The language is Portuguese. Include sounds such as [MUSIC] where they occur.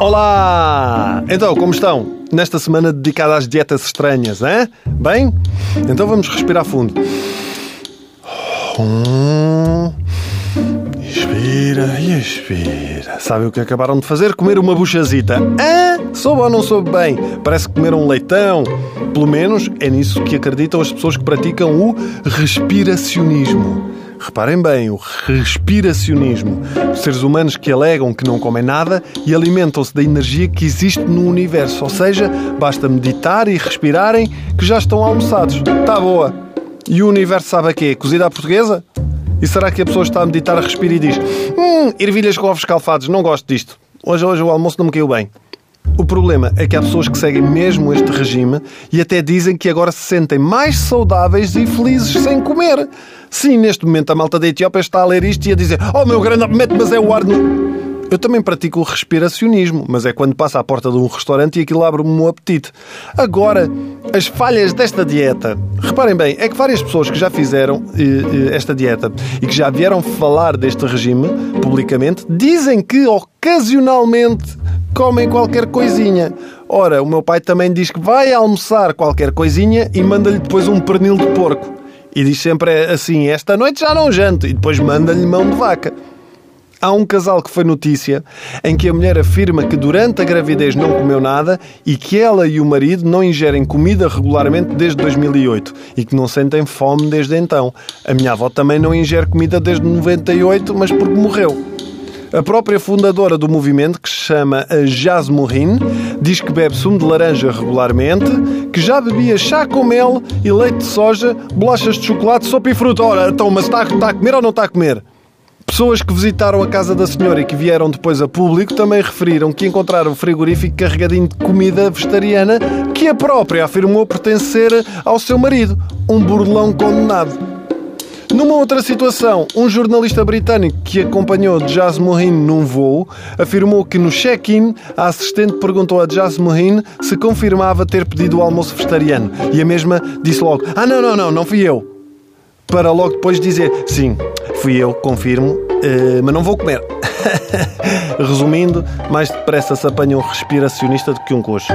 Olá! Então, como estão? Nesta semana dedicada às dietas estranhas, hein? Bem? Então vamos respirar fundo. Um, Inspira e expira. Sabe o que acabaram de fazer? Comer uma buchazita. Ah, soube ou não soube bem? Parece que comeram um leitão. Pelo menos é nisso que acreditam as pessoas que praticam o respiracionismo. Reparem bem, o respiracionismo. Seres humanos que alegam que não comem nada e alimentam-se da energia que existe no universo. Ou seja, basta meditar e respirarem que já estão almoçados. Tá boa. E o universo sabe a quê? Cozida à portuguesa? E será que a pessoa está a meditar, a respira e diz Hum, ervilhas com ovos calfados, não gosto disto. Hoje, hoje o almoço não me caiu bem. O problema é que há pessoas que seguem mesmo este regime e até dizem que agora se sentem mais saudáveis e felizes sem comer. Sim, neste momento a malta da Etiópia está a ler isto e a dizer Oh meu grande mete, mas é o ar no... Eu também pratico o respiracionismo, mas é quando passo à porta de um restaurante e aquilo abre-me um apetite. Agora, as falhas desta dieta. Reparem bem, é que várias pessoas que já fizeram eh, eh, esta dieta e que já vieram falar deste regime publicamente dizem que ocasionalmente comem qualquer coisinha. Ora, o meu pai também diz que vai almoçar qualquer coisinha e manda-lhe depois um pernil de porco. E diz sempre assim: Esta noite já não janto. E depois manda-lhe mão de vaca. Há um casal que foi notícia em que a mulher afirma que durante a gravidez não comeu nada e que ela e o marido não ingerem comida regularmente desde 2008 e que não sentem fome desde então. A minha avó também não ingere comida desde 98, mas porque morreu. A própria fundadora do movimento, que se chama Jasmurin, diz que bebe sumo de laranja regularmente, que já bebia chá com mel e leite de soja, bolachas de chocolate, sopa e fruta. Ora, então, mas está, está a comer ou não está a comer? Pessoas que visitaram a casa da senhora e que vieram depois a público também referiram que encontraram o frigorífico carregadinho de comida vegetariana que a própria afirmou pertencer ao seu marido, um burlão condenado. Numa outra situação, um jornalista britânico que acompanhou Jasmine num voo afirmou que no check-in a assistente perguntou a Jasmine se confirmava ter pedido o almoço vegetariano e a mesma disse logo: Ah, não, não, não, não fui eu. Para logo depois dizer: Sim, fui eu, confirmo, uh, mas não vou comer. [LAUGHS] Resumindo, mais depressa se apanha um respiracionista do que um coxo.